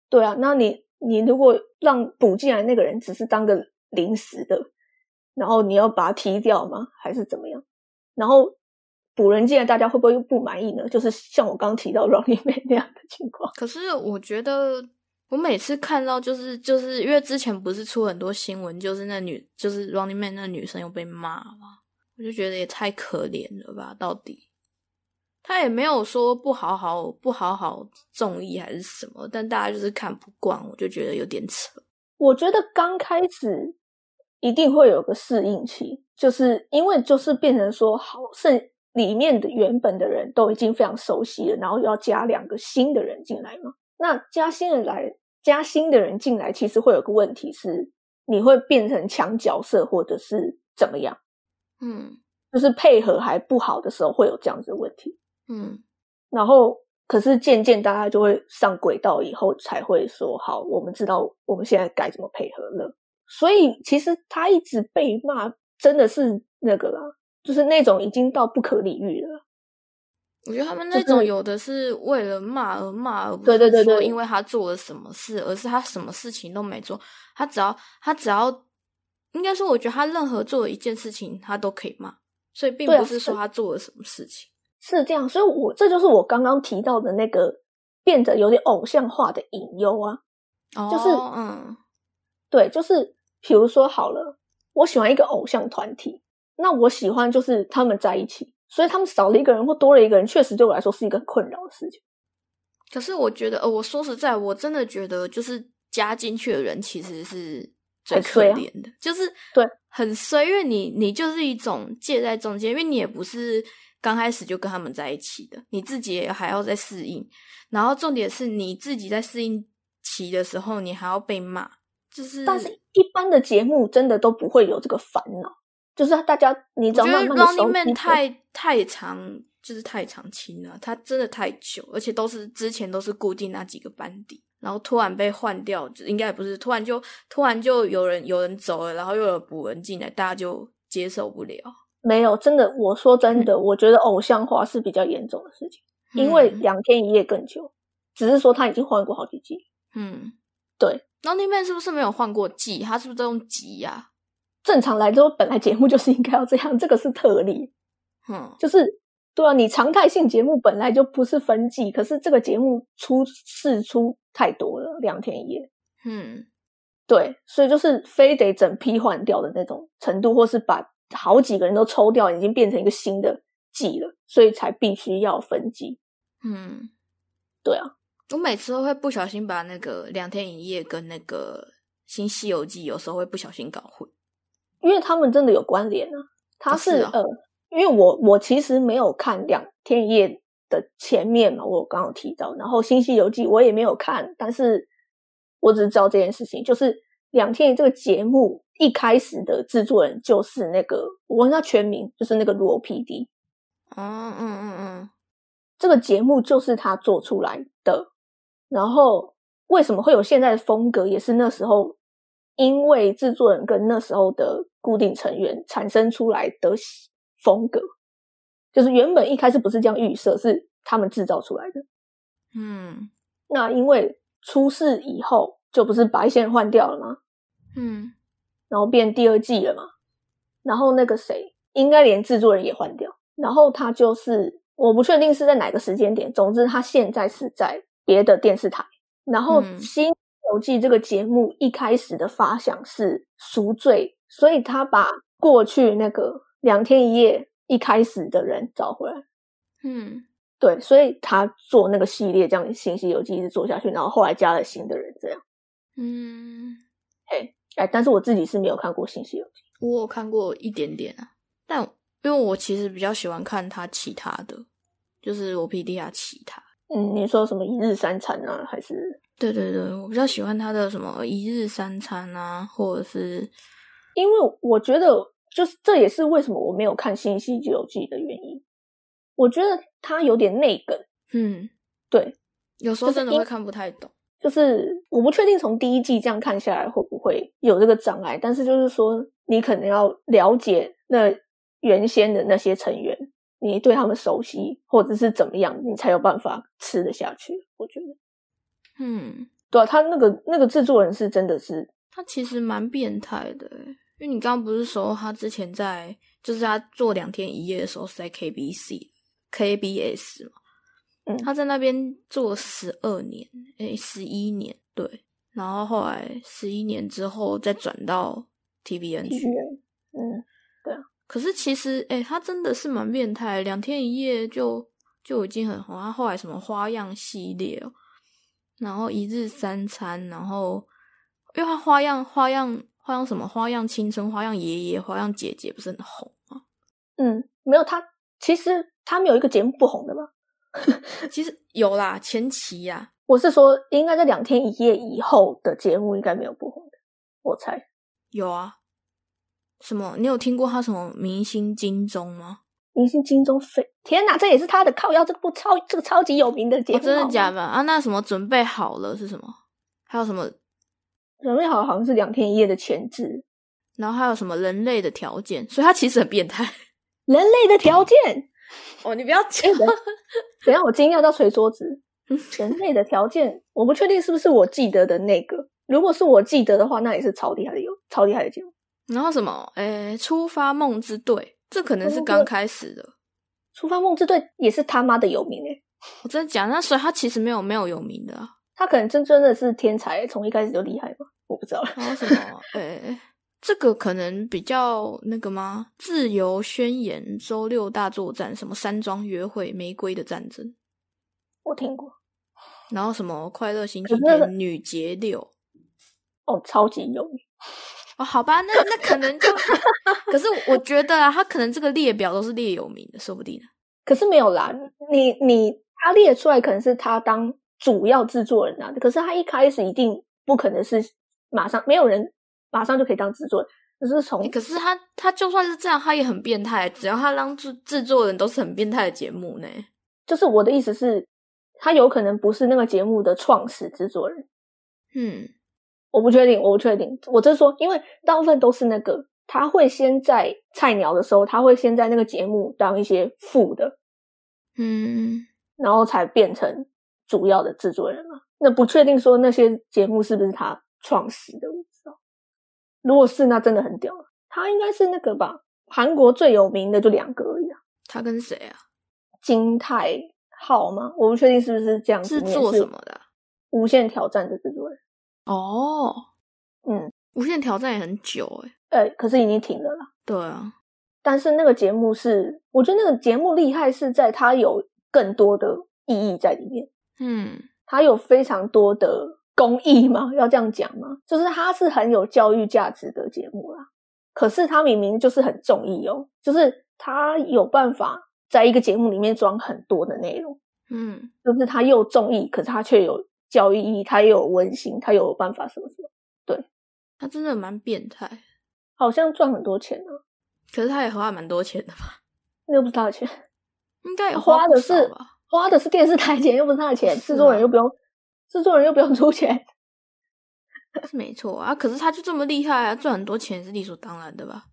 A: 对啊，那你你如果让补进来那个人只是当个临时的，然后你要把他踢掉吗？还是怎么样？然后补人进来，大家会不会又不满意呢？就是像我刚提到 Running Man 那样的情况。
B: 可是我觉得。我每次看到就是就是因为之前不是出很多新闻，就是那女就是 Running Man 那女生又被骂嘛，我就觉得也太可怜了吧。到底她也没有说不好好不好好综艺还是什么，但大家就是看不惯，我就觉得有点扯。
A: 我觉得刚开始一定会有个适应期，就是因为就是变成说好是里面的原本的人都已经非常熟悉了，然后要加两个新的人进来嘛。那加新人来，加新的人进来，其实会有个问题是，你会变成抢角色，或者是怎么样？
B: 嗯，
A: 就是配合还不好的时候，会有这样子的问题。
B: 嗯，
A: 然后可是渐渐大家就会上轨道以后，才会说好，我们知道我们现在该怎么配合了。所以其实他一直被骂，真的是那个啦，就是那种已经到不可理喻了。
B: 我觉得他们那种有的是为了骂而骂，而不
A: 是
B: 说因为他做了什么事，而是他什么事情都没做，他只要他只要应该说，我觉得他任何做的一件事情，他都可以骂，所以并不是说他做了什么事情
A: 是这样，所以我这就是我刚刚提到的那个变得有点偶像化的隐忧啊，哦就是
B: 嗯，
A: 对，就是比如说好了，我喜欢一个偶像团体，那我喜欢就是他们在一起。所以他们少了一个人或多了一个人，确实对我来说是一个很困扰的事情。
B: 可是我觉得，呃，我说实在，我真的觉得，就是加进去的人其实是最可怜的，就是
A: 对
B: 很衰，因为你你就是一种介在中间，因为你也不是刚开始就跟他们在一起的，你自己也还要再适应。然后重点是你自己在适应期的时候，你还要被骂，就是。
A: 但是一般的节目真的都不会有这个烦恼。就是大家，你知道慢慢熟悉。
B: 太太长，就是太长期了。它真的太久，而且都是之前都是固定那几个班底，然后突然被换掉，应该不是突然就突然就有人有人走了，然后又有补人进来，大家就接受不了。
A: 没有，真的，我说真的，我觉得偶像化是比较严重的事情，因为两天一夜更久，只是说他已经换过好几季。
B: 嗯，
A: 对。
B: 然后那边是不是没有换过季？他是不是都用集呀？
A: 正常来说，本来节目就是应该要这样，这个是特例。
B: 嗯，
A: 就是对啊，你常态性节目本来就不是分季，可是这个节目出事出太多了，两天一夜。
B: 嗯，
A: 对，所以就是非得整批换掉的那种程度，或是把好几个人都抽掉，已经变成一个新的季了，所以才必须要分季。
B: 嗯，
A: 对啊，
B: 我每次都会不小心把那个两天一夜跟那个新西游记有时候会不小心搞混。
A: 因为他们真的有关联啊，他是呃，因为我我其实没有看两天一夜的前面嘛，我刚刚提到，然后新西游记我也没有看，但是我只是知道这件事情，就是两天一夜这个节目一开始的制作人就是那个，我问他全名，就是那个罗 PD，
B: 嗯嗯嗯嗯，
A: 这个节目就是他做出来的，然后为什么会有现在的风格，也是那时候因为制作人跟那时候的。固定成员产生出来的风格，就是原本一开始不是这样预设，是他们制造出来的。
B: 嗯，
A: 那因为出事以后，就不是把一些人换掉了吗？
B: 嗯，
A: 然后变第二季了嘛。然后那个谁，应该连制作人也换掉。然后他就是，我不确定是在哪个时间点。总之，他现在是在别的电视台。然后《新游记》这个节目一开始的发想是赎罪。所以他把过去那个两天一夜一开始的人找回来，
B: 嗯，
A: 对，所以他做那个系列，这样《信息游记》一直做下去，然后后来加了新的人，这样，
B: 嗯，
A: 嘿，哎，但是我自己是没有看过《信息游记》，
B: 我有看过一点点啊，但因为我其实比较喜欢看他其他的，就是我 P D 下，其他，
A: 嗯，你说什么一日三餐啊，还是？
B: 对对对，我比较喜欢他的什么一日三餐啊，或者是。
A: 因为我觉得，就是这也是为什么我没有看《新西游记》的原因。我觉得他有点内梗，
B: 嗯，
A: 对，
B: 有时候真的会看不太懂。
A: 就是我不确定从第一季这样看下来会不会有这个障碍，但是就是说你可能要了解那原先的那些成员，你对他们熟悉或者是怎么样，你才有办法吃得下去。我觉得，
B: 嗯，
A: 对啊，他那个那个制作人是真的是，
B: 他其实蛮变态的欸，因为你刚刚不是说他之前在，就是他做两天一夜的时候是在 KBC、KBS 嘛，
A: 嗯。
B: 他在那边做十二年，诶，十一年，对，然后后来十一年之后再转到 TVN 去，
A: 嗯，对啊。
B: 可是其实，诶、他真的是蛮变态，两天一夜就就已经很红。他后来什么花样系列哦，然后一日三餐，然后因为他花样花样花样什么花样青春、花样爷爷、花样姐姐不是很红吗？
A: 嗯，没有他，其实他们有一个节目不红的吧？
B: 其实有啦，前期呀、
A: 我是说，应该在两天一夜以后的节目应该没有不红的，我猜。
B: 有啊。什么？你有听过他什么明星金钟吗？
A: 明星金钟飞，天哪，这也是他的靠腰这部超这个超级有名的节目、
B: 哦，真的假的啊？那什么准备好了是什么？还有什么？
A: 准备好好像是两天一夜的前置，
B: 然后还有什么人类的条件？所以他其实很变态。
A: 人类的条件。
B: 哦，你不要讲
A: 哎、等下，我惊讶到捶桌子。人类的条件，我不确定是不是我记得的那个。如果是我记得的话，那也是超厉害的有超厉害的节目。
B: 然后什么？诶，出发梦之队，这可能是刚开始的。
A: 出发梦之队也是他妈的有名诶，
B: 我真的讲，那所以他其实没有没有有名的啊。
A: 他可能真真的是天才，从一开始就厉害嘛？我不知道。
B: 然后什么？诶，这个可能比较那个吗？自由宣言、周六大作战、什么山庄约会、玫瑰的战争，
A: 我听过，
B: 然后什么快乐星期天、女节六。
A: 哦，超级有名。
B: 哦，好吧，那那可能就，可是我觉得啊，他可能这个列表都是列有名的，说不定。
A: 可是没有啦，你你他列出来可能是他当主要制作人啊，可是他一开始一定不可能是马上没有人马上就可以当制作人，只是从
B: 欸可是他他就算是这样，他也很变态。只要他当制制作人，都是很变态的节目呢。
A: 就是我的意思是，他有可能不是那个节目的创始制作人，
B: 嗯，
A: 我不确定，我不确定。我就是说，因为大部分都是那个他会先在菜鸟的时候，他会先在那个节目当一些副的，
B: 嗯，
A: 然后才变成主要的制作人嘛。那不确定说那些节目是不是他创始的，我不知道。如果是，那真的很屌了。他应该是那个吧，韩国最有名的就两个而已啊，
B: 他跟谁啊？
A: 金泰浩吗？我不确定是不是这样子
B: 是。做什么的啊、
A: 无限挑战的制作人。
B: 哦，
A: 嗯，
B: 无限挑战也很久诶。
A: 呃，可是已经停了啦。
B: 对啊，
A: 但是那个节目是，我觉得那个节目厉害是在它有更多的意义在里面，
B: 嗯。
A: 它有非常多的公益嘛，要这样讲吗？就是它是很有教育价值的节目啦。可是它明明就是很重义哦，就是它有办法在一个节目里面装很多的内容，
B: 嗯，
A: 就是它又重义，可是它却有教育意义，它又有温馨，它有办法什么什么，对
B: 他真的蛮变态，
A: 好像赚很多钱呢、
B: 可是他也花蛮多钱的吧？
A: 那又不是他的钱。
B: 应该也
A: 花的是？花的是电视台钱，又不是他的钱，
B: 是
A: 制作人
B: 啊
A: 又不用，制作人又不用出钱。
B: 是没错啊。可是他就这么厉害啊，赚很多钱是理所当然的吧？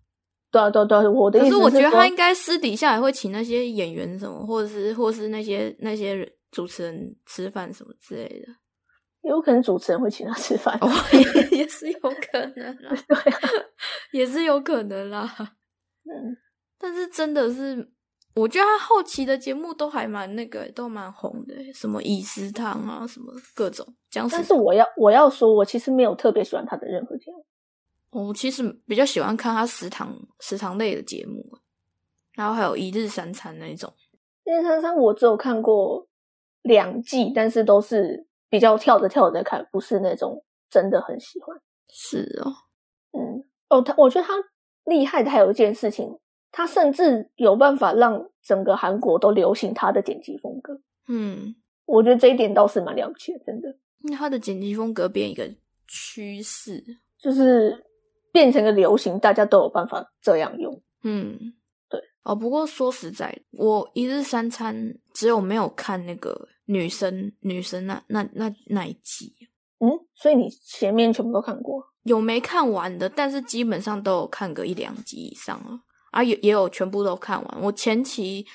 A: 对啊，对啊，对啊，我的意思
B: 可是我觉得他应该私底下也会请那些演员什么，或者是或是那些那些人主持人吃饭什么之类的。
A: 有可能主持人会请他吃饭。
B: 哦，也也是有可能啦，
A: 对啊，
B: 也是有可能啦。
A: 嗯，
B: 但是真的是，我觉得他后期的节目都还蛮那个，都蛮红的，什么饮食堂啊，什么各种僵尸
A: 但是我要我要说，我其实没有特别喜欢他的任何节目。
B: 我其实比较喜欢看他食堂食堂类的节目，然后还有一日三餐那一种。
A: 一日三餐我只有看过两季，但是都是比较跳着跳着在看，不是那种真的很喜欢。
B: 是哦，
A: 嗯，哦，他我觉得他厉害的还有一件事情，他甚至有办法让整个韩国都流行他的剪辑风格。
B: 嗯，
A: 我觉得这一点倒是蛮了不起的，真的
B: 那他的剪辑风格变一个趋势。
A: 就是变成个流行，大家都有办法这样用。
B: 嗯，
A: 对。
B: 哦，不过说实在，我一日三餐只有没有看那个女生女生那那那那一集。
A: 嗯，所以你前面全部都看过？
B: 有没看完的，但是基本上都有看个一两集以上了啊，也也有全部都看完。我前期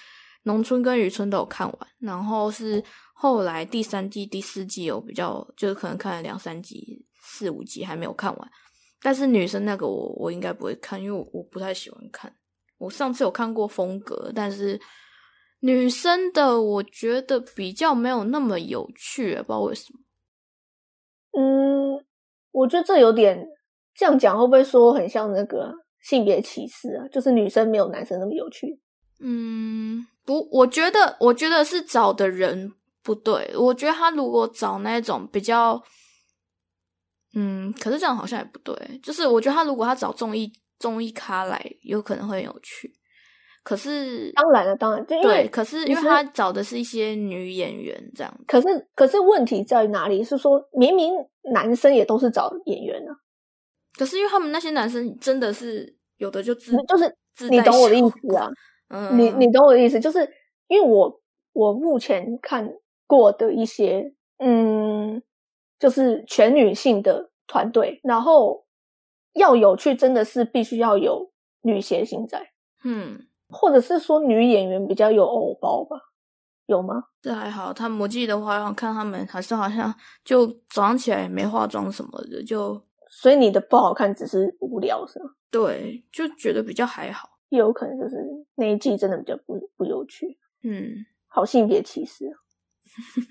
B: 农村跟渔村都有看完，然后是后来第三季、第四季有比较，就是可能看了两三集、四五集还没有看完。但是女生那个我我应该不会看，因为我我不太喜欢看。我上次有看过风格，但是女生的我觉得比较没有那么有趣，不知道为什么。
A: 嗯，我觉得这有点这样讲，会不会说很像那个性别歧视啊？就是女生没有男生那么有趣。
B: 嗯，不，我觉得，我觉得是找的人不对。我觉得他如果找那种比较，嗯，可是这样好像也不对。就是我觉得他如果他找综艺综艺咖来，有可能会很有趣。可是
A: 当然了，当然
B: 对。可是因为他找的是一些女演员，这样。
A: 可是可是问题在哪里？是说明明男生也都是找演员啊。
B: 可是因为他们那些男生真的是有的就自
A: 就是你懂我的意思啊？嗯，你你懂我的意思，就是因为我我目前看过的一些嗯，就是全女性的团队，然后要有趣，真的是必须要有女谐星在，嗯。或者是说女演员比较有偶包吧？有吗？
B: 这还好。他们我记得话，看他们还是好像就早上起来没化妆什么的，就
A: 所以你的不好看只是无聊是吗？
B: 对，就觉得比较还好。
A: 也有可能就是那一季真的比较不不有趣。嗯，好性别歧视啊！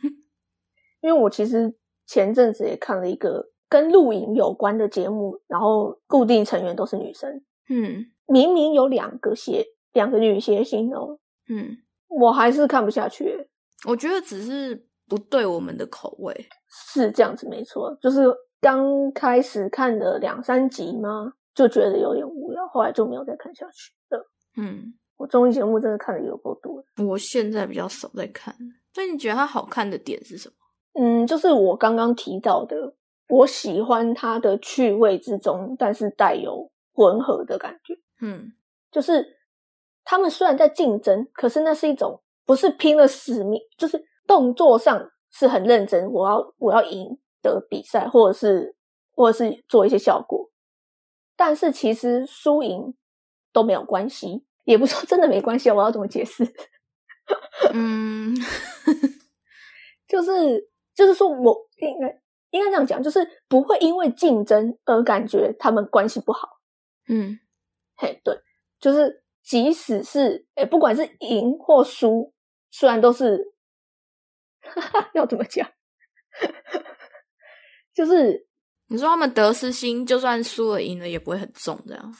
A: 因为我其实前阵子也看了一个跟露营有关的节目，然后固定成员都是女生。嗯，明明有两个谐。两个女谐星哦，嗯，我还是看不下去。
B: 我觉得只是不对我们的口味，
A: 是这样子没错。就是刚开始看了两三集吗，就觉得有点无聊，后来就没有再看下去了。嗯，我综艺节目真的看的有够多。
B: 我现在比较少在看，所以你觉得它好看的点是什么？
A: 嗯，就是我刚刚提到的，我喜欢它的趣味之中，但是带有混合的感觉。嗯，就是。他们虽然在竞争，可是那是一种不是拼了使命，就是动作上是很认真。我要我要赢得比赛，或者是或者是做一些效果。但是其实输赢都没有关系，也不说真的没关系。我要怎么解释？嗯，就是就是说我应该应该这样讲，就是不会因为竞争而感觉他们关系不好。嗯，嘿，对，就是。即使是哎，不管是赢或输，虽然都是 要怎么讲，就是
B: 你说他们得失心，就算输了赢了也不会很重，这样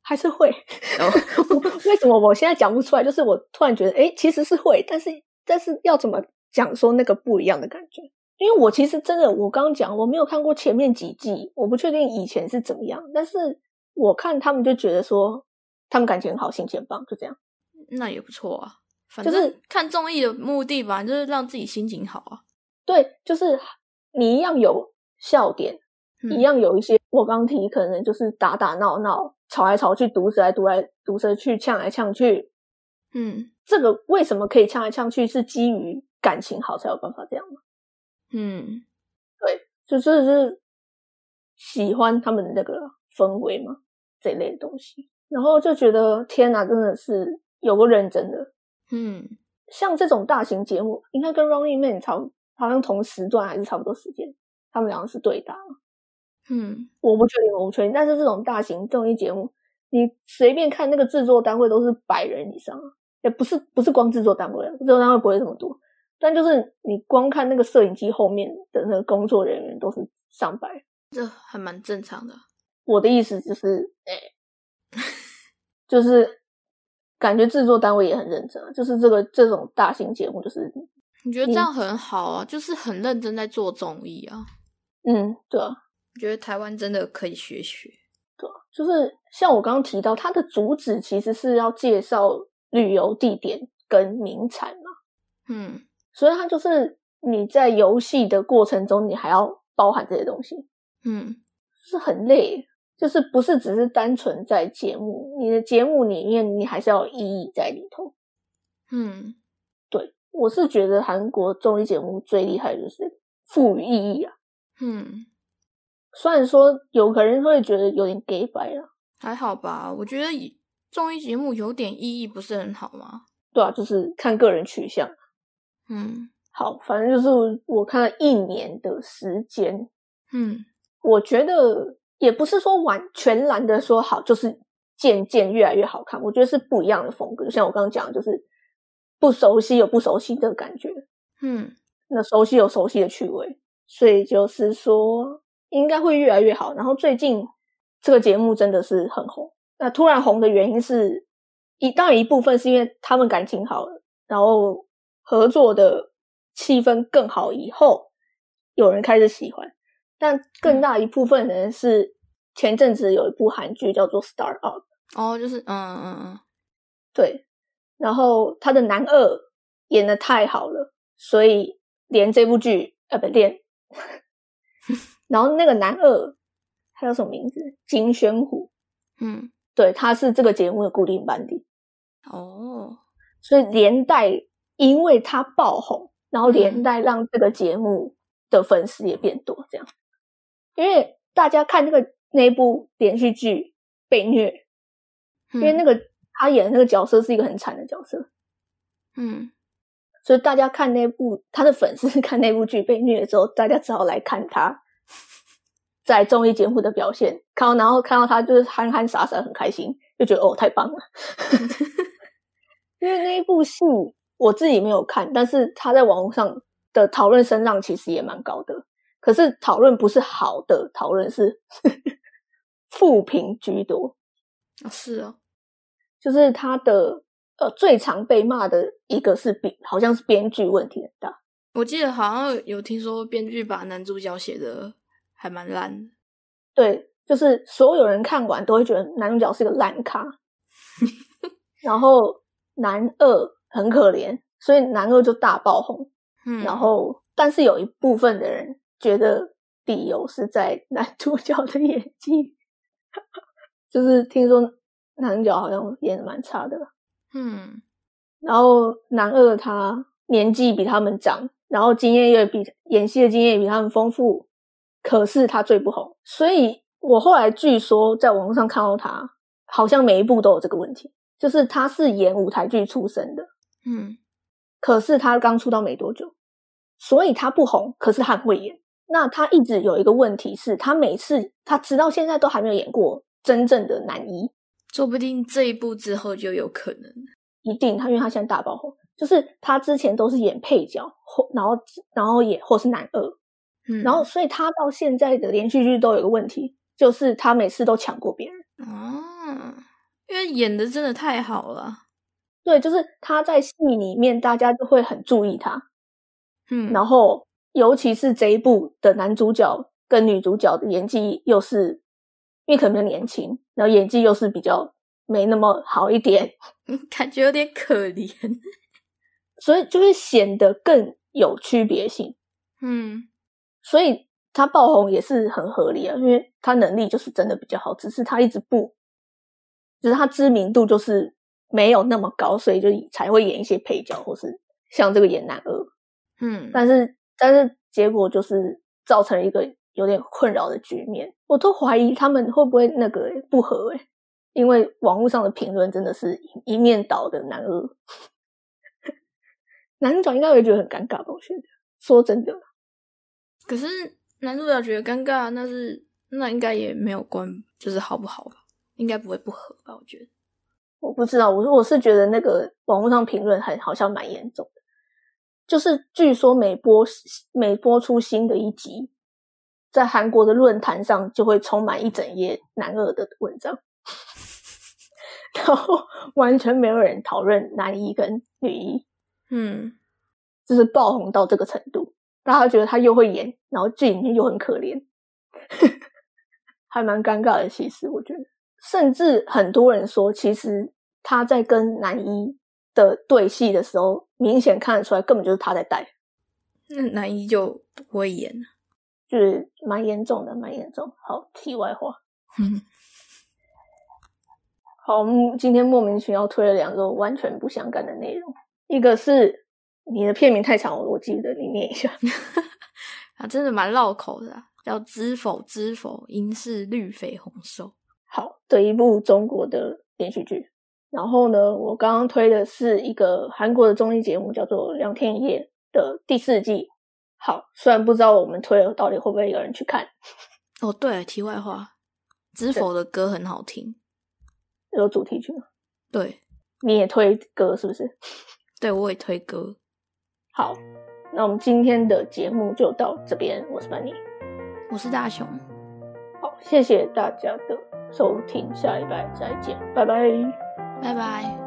A: 还是会。为什么我现在讲不出来？就是我突然觉得，哎，其实是会，但是但是要怎么讲说那个不一样的感觉？因为我其实真的，我刚刚讲我没有看过前面几季，我不确定以前是怎么样，但是我看他们就觉得说。他们感情很好，心情很棒，就这样，
B: 那也不错啊。反正看综艺的目的吧，就是让自己心情好啊。
A: 对，就是你一样有笑点，一样有一些我刚提，可能就是打打闹闹、吵来吵去、毒舌来毒来毒舌去、呛来呛去。嗯，这个为什么可以呛来呛去？是基于感情好才有办法这样吗？嗯，对，就是是喜欢他们的那个氛围嘛，这一类的东西。然后就觉得天哪，真的是有个认真的，嗯，像这种大型节目，应该跟 Running Man 差，好像同时段还是差不多时间，他们两个是对打，嗯，我不确定，我不确定。但是这种大型综艺节目，你随便看那个制作单位都是百人以上啊，也不是不是光制作单位，制作单位不会这么多，但就是你光看那个摄影机后面的那个工作人员都是上百，
B: 这还蛮正常的。
A: 我的意思就是，哎。就是感觉制作单位也很认真，就是这个这种大型节目，就是
B: 你觉得这样很好啊，就是很认真在做综艺啊。
A: 嗯，对啊，
B: 我觉得台湾真的可以学学。
A: 对，就是像我刚刚提到，它的主旨其实是要介绍旅游地点跟名产嘛。嗯，所以它就是你在游戏的过程中，你还要包含这些东西。嗯，是很累。就是不是只是单纯在节目，你的节目里面你还是要有意义在里头。嗯，对，我是觉得韩国综艺节目最厉害就是赋予意义啊。
B: 嗯，
A: 虽然说有可能会觉得有点 gay 白啊，
B: 还好吧？我觉得以综艺节目有点意义，不是很好吗？
A: 对啊，就是看个人取向。
B: 嗯
A: 好，反正就是我看了一年的时间，
B: 嗯
A: 我觉得也不是说完全然的说好，就是渐渐越来越好看。我觉得是不一样的风格，就像我刚刚讲的，就是不熟悉有不熟悉的感觉，
B: 嗯
A: 那熟悉有熟悉的趣味，所以就是说应该会越来越好。然后最近这个节目真的是很红，那突然红的原因是一当然一部分是因为他们感情好了，然后合作的气氛更好以后，有人开始喜欢。但更大一部分人是前阵子有一部韩剧叫做《Start Up》，
B: 哦，就是嗯嗯嗯。
A: 对，然后他的男二演的太好了，所以连这部剧呃不连，然后那个男二他叫什么名字？金宣虎，
B: 嗯。
A: 对，他是这个节目的固定班底，
B: 哦。
A: 所以连带因为他爆红，然后连带让这个节目的粉丝也变多，这样，因为大家看那个那一部连续剧被虐，
B: 因
A: 因为那个他演的那个角色是一个很惨的角色，
B: 嗯。
A: 所以大家看那部他的粉丝 看那部剧被虐之后，大家只好来看他在综艺节目的表现，看到然后看到他就是憨憨傻傻很开心，就觉得哦太棒了。因为那一部戏我自己没有看，但是他在网络上的讨论声浪其实也蛮高的。可是讨论不是好的讨论，是 负评居多。
B: 哦是哦
A: 就是他的呃最常被骂的一个是编，好像是编剧问题很大。
B: 我记得好像有听说编剧把男主角写的还蛮烂的。
A: 对，就是所有人看完都会觉得男主角是个烂咖，然后男二很可怜，所以男二就大爆红。
B: 嗯，
A: 然后，但是有一部分的人觉得理由是在 男主角的演技，就是听说男主角好像演的蛮差的，
B: 嗯。
A: 然后男二他年纪比他们长，然后经验也比演戏的经验也比他们丰富，可是他最不红，所以我后来据说在网络上看到他，好像每一部都有这个问题，就是他是演舞台剧出身的，
B: 嗯
A: 可是他刚出道没多久，所以他不红，可是他很会演。那他一直有一个问题是，他每次他直到现在都还没有演过真正的男一，
B: 说不定这一部之后就有可能。
A: 一定他因为他现在大爆红，就是他之前都是演配角或然后然后演或是男二，
B: 嗯，
A: 然后所以他到现在的连续剧都有一个问题，就是他每次都抢过别人。
B: 哦，因为演的真的太好了。
A: 对，就是他在戏里面，大家就会很注意他，
B: 嗯，
A: 然后尤其是这一部的男主角跟女主角的演技又是，因为可能比较年轻，然后演技又是比较没那么好一点，
B: 感觉有点可怜。
A: 所以就会显得更有区别性。
B: 嗯
A: 所以他爆红也是很合理啊，因为他能力就是真的比较好，只是他一直不，只是他知名度就是没有那么高，所以就才会演一些配角，或是像这个演男二。
B: 嗯，
A: 但是但是结果就是造成了一个有点困扰的局面，我都怀疑他们会不会那个欸不合诶、因为网络上的评论真的是一面倒的男二，男主角应该会觉得很尴尬吧？我觉得说真的，
B: 可是男主角觉得尴尬，那是那应该也没有关，就是好不好吧？应该不会不合吧？我觉得。
A: 我不知道，我我是觉得那个网络上评论还好像蛮严重的，就是据说每播每播出新的一集，在韩国的论坛上就会充满一整页男二的文章，然后完全没有人讨论男一跟女一，
B: 嗯。
A: 就是爆红到这个程度，大家觉得他又会演，然后剧里面又很可怜，还蛮尴尬的。其实我觉得，甚至很多人说，其实他在跟男一的对戏的时候，明显看得出来，根本就是他在带，
B: 那男一就不会演了。
A: 就是蛮严重的，蛮严重。好，题外话，
B: 嗯
A: 好，我们今天莫名其妙推了两个完全不相干的内容，一个是你的片名太长，我我记得你念一下。
B: 啊，真的蛮绕口的、啊，叫《知否知否，应是绿肥红瘦》。
A: 好的一部中国的连续剧。然后呢，我刚刚推的是一个韩国的综艺节目，叫做《两天一夜》的第四季。好，虽然不知道我们推了到底会不会有人去看，
B: 哦，对，题外话，知否的歌很好听。
A: 有主题曲吗？
B: 对，
A: 你也推歌是不是？
B: 对我也推歌。
A: 好，那我们今天的节目就到这边。我是班尼，
B: 我是大雄。
A: 好，谢谢大家的收听，下一拜再见，拜拜。
B: 拜拜。